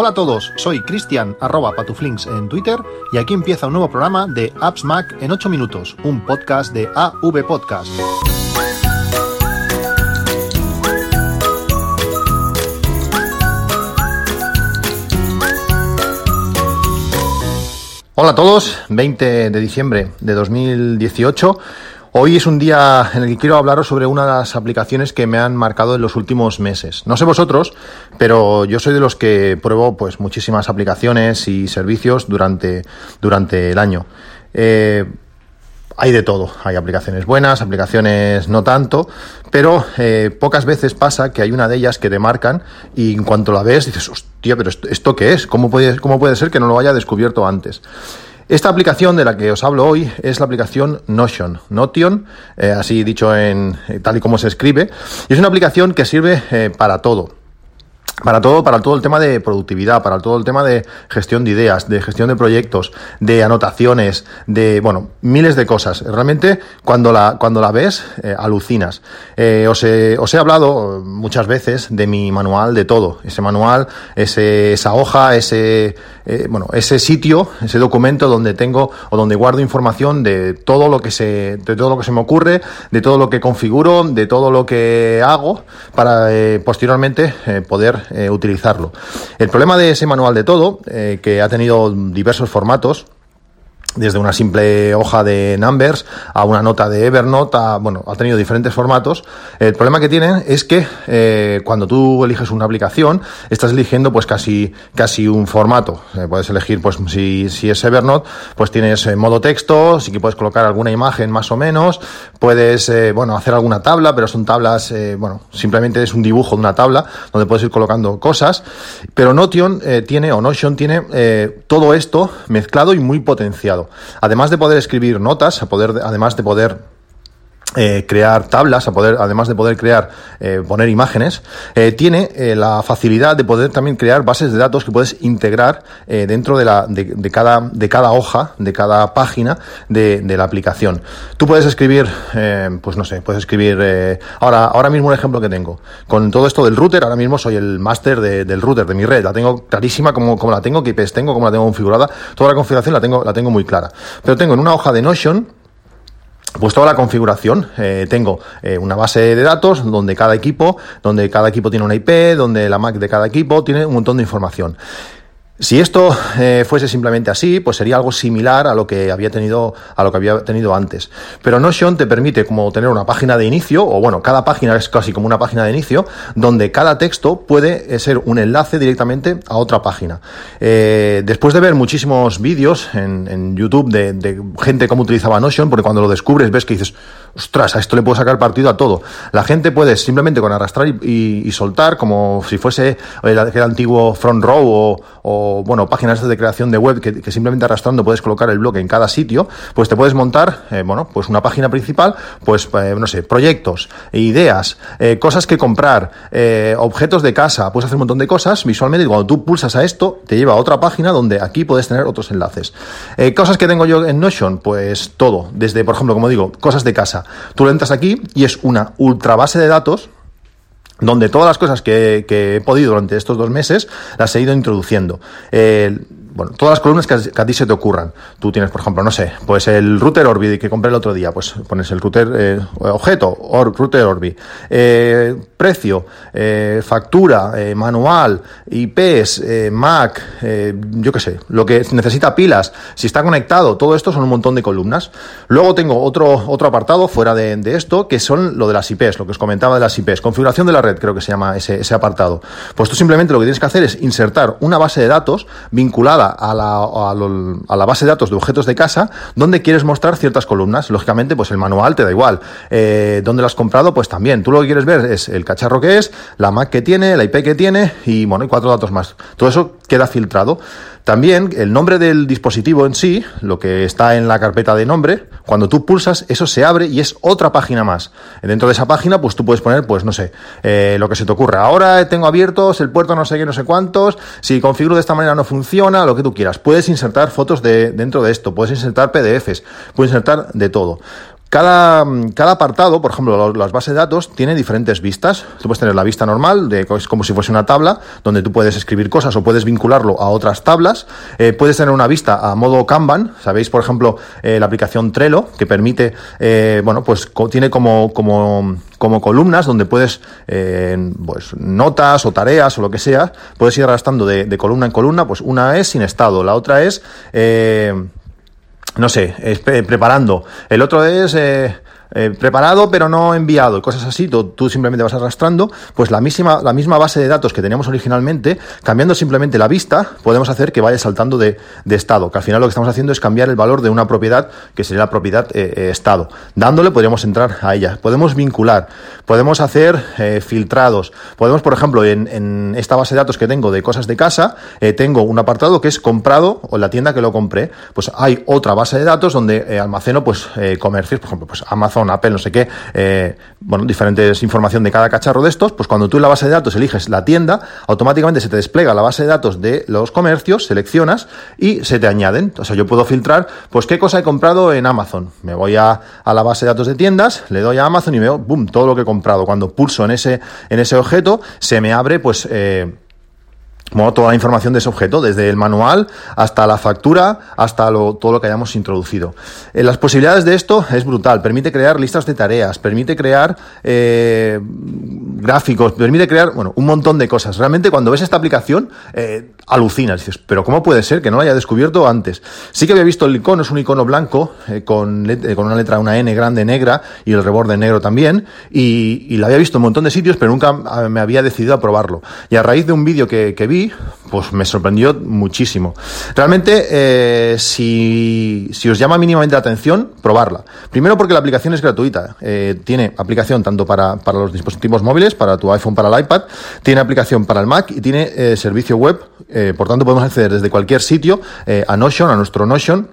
Hola a todos, soy Cristian arroba patuflinks en Twitter y aquí empieza un nuevo programa de Apps Mac en 8 minutos, un podcast de AV Podcast. Hola a todos, 20 de diciembre de 2018. Hoy es un día en el que quiero hablaros sobre una de las aplicaciones que me han marcado en los últimos meses. No sé vosotros, pero yo soy de los que pruebo pues muchísimas aplicaciones y servicios durante, durante el año. Eh, hay de todo, hay aplicaciones buenas, aplicaciones no tanto, pero eh, pocas veces pasa que hay una de ellas que te marcan y en cuanto la ves dices, hostia, pero esto, ¿esto qué es? ¿Cómo puede, ¿Cómo puede ser que no lo haya descubierto antes? Esta aplicación de la que os hablo hoy es la aplicación Notion, Notion, eh, así dicho en eh, tal y como se escribe, y es una aplicación que sirve eh, para todo para todo, para todo el tema de productividad, para todo el tema de gestión de ideas, de gestión de proyectos, de anotaciones, de bueno, miles de cosas. Realmente, cuando la, cuando la ves, eh, alucinas. Eh, os, he, os, he, hablado muchas veces de mi manual de todo. Ese manual, ese, esa hoja, ese eh, bueno, ese sitio, ese documento donde tengo o donde guardo información de todo lo que se, de todo lo que se me ocurre, de todo lo que configuro, de todo lo que hago para posteriormente poder eh, utilizarlo. El problema de ese manual de todo, eh, que ha tenido diversos formatos, desde una simple hoja de Numbers a una nota de Evernote, a, bueno, ha tenido diferentes formatos. El problema que tienen es que eh, cuando tú eliges una aplicación, estás eligiendo pues casi, casi un formato. Eh, puedes elegir, pues si, si es Evernote, pues tienes eh, modo texto, sí que puedes colocar alguna imagen más o menos, puedes, bueno, hacer alguna tabla, pero son tablas, bueno, simplemente es un dibujo de una tabla donde puedes ir colocando cosas. Pero Notion tiene, o Notion tiene todo esto mezclado y muy potenciado. Además de poder escribir notas, poder, además de poder eh, crear tablas, a poder, además de poder crear, eh, poner imágenes, eh, tiene la facilidad de poder también crear bases de datos que puedes integrar dentro de, la, de, de, cada, de cada hoja, de cada página de, de la aplicación. Tú puedes escribir, pues no sé, puedes escribir, ahora, ahora mismo un ejemplo que tengo. Con todo esto del router, ahora mismo soy el máster del router, de mi red. La tengo clarísima como, como la tengo, qué IPs tengo, cómo la tengo configurada. Toda la configuración la tengo, la tengo muy clara. Pero tengo en una hoja de Notion, pues toda la configuración. Eh, tengo eh, una base de datos donde cada equipo, donde cada equipo tiene una IP, donde la Mac de cada equipo tiene un montón de información. Si esto eh, fuese simplemente así, pues sería algo similar a lo que había tenido a lo que había tenido antes. Pero Notion te permite como tener una página de inicio o bueno, cada página es casi como una página de inicio donde cada texto puede eh, ser un enlace directamente a otra página. Eh, después de ver muchísimos vídeos en, en YouTube de, gente cómo utilizaba Notion, porque cuando lo descubres ves que dices, ostras, a esto le puedo sacar partido a todo. La gente puede simplemente con arrastrar y, y, soltar como si fuese el, antiguo front row o bueno, páginas de creación de web que, simplemente arrastrando puedes colocar el blog en cada sitio, pues te puedes montar, eh, bueno, pues una página principal, pues, eh, no sé, proyectos, ideas, eh, cosas que comprar, objetos de casa, puedes hacer un montón de cosas visualmente y cuando tú pulsas a esto, te lleva a otra página donde aquí puedes tener otros enlaces. Cosas que tengo yo en Notion, pues todo, desde, por ejemplo, como digo, cosas de casa. Tú lo entras aquí y es una ultra base de datos donde todas las cosas que, que, he podido durante estos dos meses las he ido introduciendo. Eh, bueno, todas las columnas que a, ti se te ocurran. Tú tienes, por ejemplo, no sé, pues el router Orbi que compré el otro día, pues pones el router eh, objeto, router Orbi, eh, precio, eh, factura, manual, IPs, Mac, yo qué sé, lo que necesita pilas, si está conectado, todo esto son un montón de columnas. Luego tengo otro, otro apartado fuera de, de esto, que son lo de las IPs, lo que os comentaba de las IPs, configuración de la red, creo que se llama ese, ese apartado. Pues tú simplemente lo que tienes que hacer es insertar una base de datos vinculada a la, a, la, base de datos de objetos de casa donde quieres mostrar ciertas columnas. Lógicamente, pues el manual te da igual. Eh, ¿Dónde lo has comprado? Pues también. Tú lo que quieres ver es el cacharro que es, la Mac que tiene, la IP que tiene y, bueno, y cuatro datos más. Todo eso queda filtrado. También el nombre del dispositivo en sí, lo que está en la carpeta de nombre, cuando tú pulsas, eso se abre y es otra página más. Dentro de esa página, pues tú puedes poner, pues no sé, eh, lo que se te ocurra. Ahora tengo abiertos el puerto no sé qué, no sé cuántos, si configuro de esta manera no funciona, lo que tú quieras. Puedes insertar fotos de, dentro de esto, puedes insertar PDFs, puedes insertar de todo. Cada, cada, apartado, por ejemplo, las bases de datos, tiene diferentes vistas. Tú puedes tener la vista normal, de, es como si fuese una tabla, donde tú puedes escribir cosas o puedes vincularlo a otras tablas. Eh, puedes tener una vista a modo Kanban. Sabéis, por ejemplo, eh, la aplicación Trello, que permite, eh, bueno, pues tiene como, como, como columnas donde puedes, pues, notas o tareas o lo que sea, puedes ir arrastrando de, de columna en columna. Pues una es sin estado, la otra es no sé, preparando. El otro es eh, eh, preparado pero no enviado, cosas así, tú, simplemente vas arrastrando, pues la misma, la misma base de datos que teníamos originalmente, cambiando simplemente la vista, podemos hacer que vaya saltando de, de estado, que al final lo que estamos haciendo es cambiar el valor de una propiedad que sería la propiedad eh, eh estado. Dándole podríamos entrar a ella, podemos vincular, podemos hacer filtrados, podemos, por ejemplo, en, en, esta base de datos que tengo de cosas de casa, tengo un apartado que es comprado o la tienda que lo compré, pues hay otra base de datos donde almaceno pues comercios, por ejemplo, pues Amazon Apple, no sé qué, eh, bueno, diferentes información de cada cacharro de estos, pues cuando tú en la base de datos eliges la tienda, automáticamente se te despliega la base de datos de los comercios, seleccionas y se te añaden. O sea, yo puedo filtrar, pues qué cosa he comprado en Amazon. Me voy a, a la base de datos de tiendas, le doy a Amazon y veo, boom, todo lo que he comprado. Cuando pulso en ese, en ese objeto, se me abre, pues, eh, bueno, toda la información de ese objeto, desde el manual hasta la factura, hasta lo, todo lo que hayamos introducido. Eh, las posibilidades de esto es brutal. Permite crear listas de tareas, permite crear eh, gráficos, permite crear, bueno, un montón de cosas. Realmente cuando ves esta aplicación, eh, alucinas. Dices, pero ¿cómo puede ser que no lo haya descubierto antes? Sí que había visto el icono, es un icono blanco, eh, con, con una letra, una N grande negra y el reborde negro también. Y, y la había visto en un montón de sitios, pero nunca ah, me había decidido a probarlo. Y a raíz de un vídeo que, que vi, pues me sorprendió muchísimo. Realmente, eh, si, si, os llama mínimamente la atención, probarla. Primero porque la aplicación es gratuita. Eh, tiene aplicación tanto para, para, los dispositivos móviles, para tu iPhone, para el iPad, tiene aplicación para el Mac y tiene eh, servicio web. Por tanto, podemos acceder desde cualquier sitio a Notion, a nuestro Notion,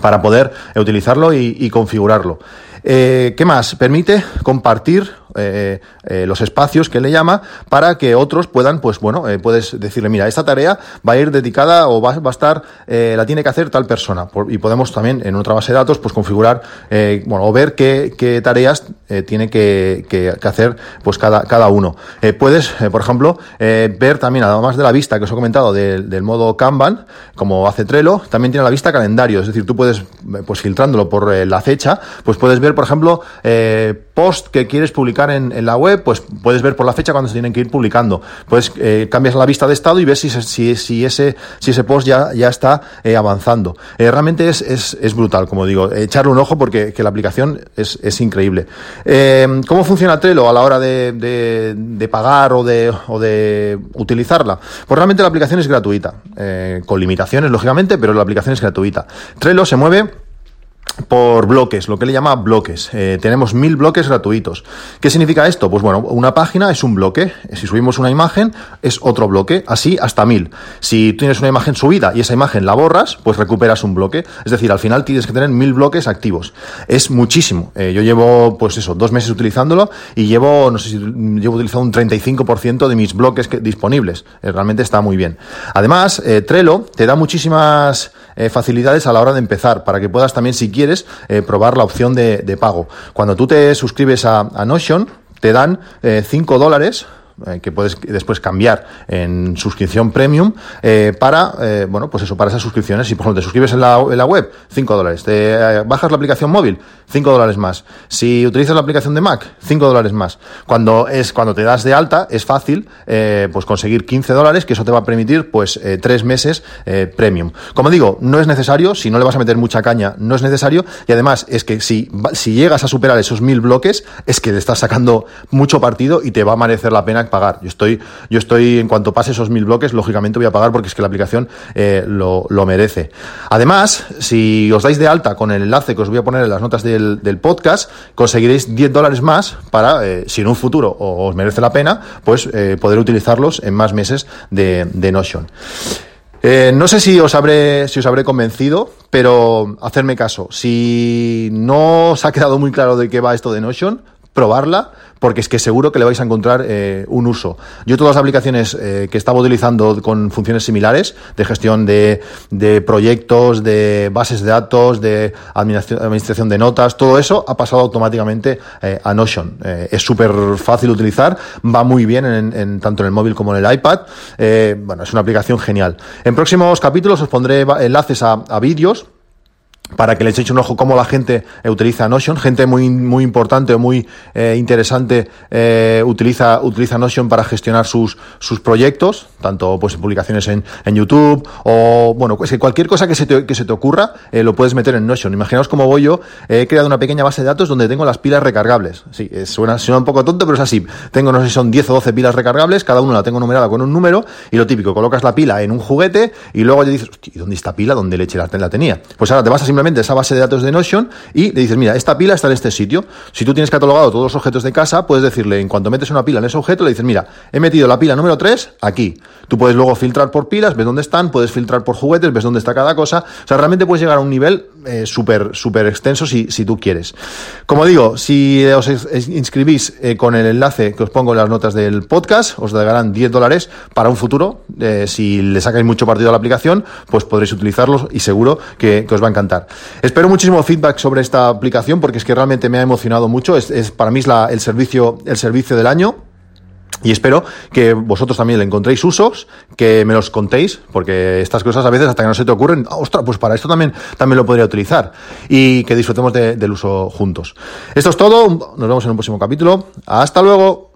para poder utilizarlo y, configurarlo. ¿Qué más? Permite compartir eh, eh, los espacios que le llama para que otros puedan, pues bueno, eh, puedes decirle, mira, esta tarea va a ir dedicada o va, va a estar, la tiene que hacer tal persona. Y podemos también en otra base de datos, pues configurar, bueno, o ver qué, tareas tiene que, que, hacer, pues cada, cada uno. puedes, por ejemplo, ver también, además de la vista que os he comentado del, del modo Kanban, como hace Trello, también tiene la vista calendario. Es decir, tú puedes, pues filtrándolo por la fecha, pues puedes ver, por ejemplo, post que quieres publicar en, en, la web, pues puedes ver por la fecha cuando se tienen que ir publicando. Pues eh, cambias la vista de estado y ves si, si, si, ese, si ese post ya, ya está eh, avanzando. Eh, realmente es, es, es, brutal, como digo. Echarle un ojo porque que la aplicación es, es increíble. Eh, ¿Cómo funciona Trello a la hora de, de, de pagar o de, o de utilizarla? Pues realmente la aplicación es gratuita, eh, con limitaciones, lógicamente, pero la aplicación es gratuita. Trello se mueve por bloques, lo que le llama bloques. Eh, tenemos mil bloques gratuitos. ¿Qué significa esto? Pues bueno, una página es un bloque. Si subimos una imagen, es otro bloque. Así hasta mil. Si tienes una imagen subida y esa imagen la borras, pues recuperas un bloque. Es decir, al final tienes que tener mil bloques activos. Es muchísimo. Eh, yo llevo, pues eso, dos meses utilizándolo y llevo, no sé si llevo utilizando un 35% de mis bloques que, disponibles. Eh, realmente está muy bien. Además, Trello te da muchísimas eh, facilidades a la hora de empezar para que puedas también, si quieres, eh, probar la opción de, pago. Cuando tú te suscribes a, a Notion, te dan 5 eh, dólares eh, que puedes después cambiar en suscripción premium eh, para, eh, bueno, pues eso, para esas suscripciones. Si, por ejemplo, te suscribes en la, web, 5 dólares. Te bajas la aplicación móvil, 5 dólares más. Si utilizas la aplicación de Mac, 5 dólares más. Cuando es cuando te das de alta, es fácil pues conseguir 15 dólares, que eso te va a permitir pues 3 meses premium. Como digo, no es necesario, si no le vas a meter mucha caña, no es necesario. Y además es que si, si llegas a superar esos mil bloques, es que le estás sacando mucho partido y te va a merecer la pena pagar. Yo estoy, yo estoy, en cuanto pase esos mil bloques, lógicamente voy a pagar porque es que la aplicación eh, lo, lo, merece. Además, si os dais de alta con el enlace que os voy a poner en las notas del, del podcast, conseguiréis 10 dólares más para, eh, si en un futuro os merece la pena, pues eh, poder utilizarlos en más meses de, Notion. No sé si os habré, si os habré convencido, pero hacerme caso. Si no os ha quedado muy claro de qué va esto de Notion, probarla porque es que seguro que le vais a encontrar eh, un uso. Yo todas las aplicaciones eh, que estaba utilizando con funciones similares, de gestión de, de, proyectos, de bases de datos, de administración de notas, todo eso ha pasado automáticamente eh, a Notion. es súper fácil de utilizar, va muy bien en, en, tanto en el móvil como en el iPad. bueno, es una aplicación genial. En próximos capítulos os pondré enlaces a, a vídeos para que le echéis un ojo cómo la gente eh, utiliza Notion, gente muy, muy importante o muy eh, interesante eh, utiliza, utiliza Notion para gestionar sus, sus proyectos, tanto pues publicaciones en, en YouTube o bueno, pues cualquier cosa que se te, que se te ocurra lo puedes meter en Notion. Imaginaos cómo voy yo, he creado una pequeña base de datos donde tengo las pilas recargables. Sí, suena, suena un poco tonto, pero es así. Tengo, no sé si son 10 o 12 pilas recargables, cada una la tengo numerada con un número y lo típico, colocas la pila en un juguete y luego ya dices, ¿y dónde está pila? ¿Dónde leche la, la tenía? Pues ahora te vas a simplemente esa base de datos de Notion y le dices, mira, esta pila está en este sitio. Si tú tienes catalogado todos los objetos de casa, puedes decirle, en cuanto metes una pila en ese objeto, le dices, mira, he metido la pila número 3 aquí. Tú puedes luego filtrar por pilas, ves dónde están, puedes filtrar por juguetes, ves dónde está cada cosa. O sea, realmente puedes llegar a un nivel eh, súper, súper extenso si, si tú quieres. Como digo, si os inscribís eh, con el enlace que os pongo en las notas del podcast, os darán 10 dólares para un futuro. Eh, si le sacáis mucho partido a la aplicación, pues podréis utilizarlos y seguro que, que os va a encantar. Espero muchísimo feedback sobre esta aplicación porque es que realmente me ha emocionado mucho. Es, es para mí es la, el, servicio, el servicio del año. Y espero que vosotros también le encontréis usos, que me los contéis, porque estas cosas a veces hasta que no se te ocurren, ostras, pues para esto también, también lo podría utilizar. Y que disfrutemos de, del uso juntos. Esto es todo, nos vemos en un próximo capítulo. Hasta luego.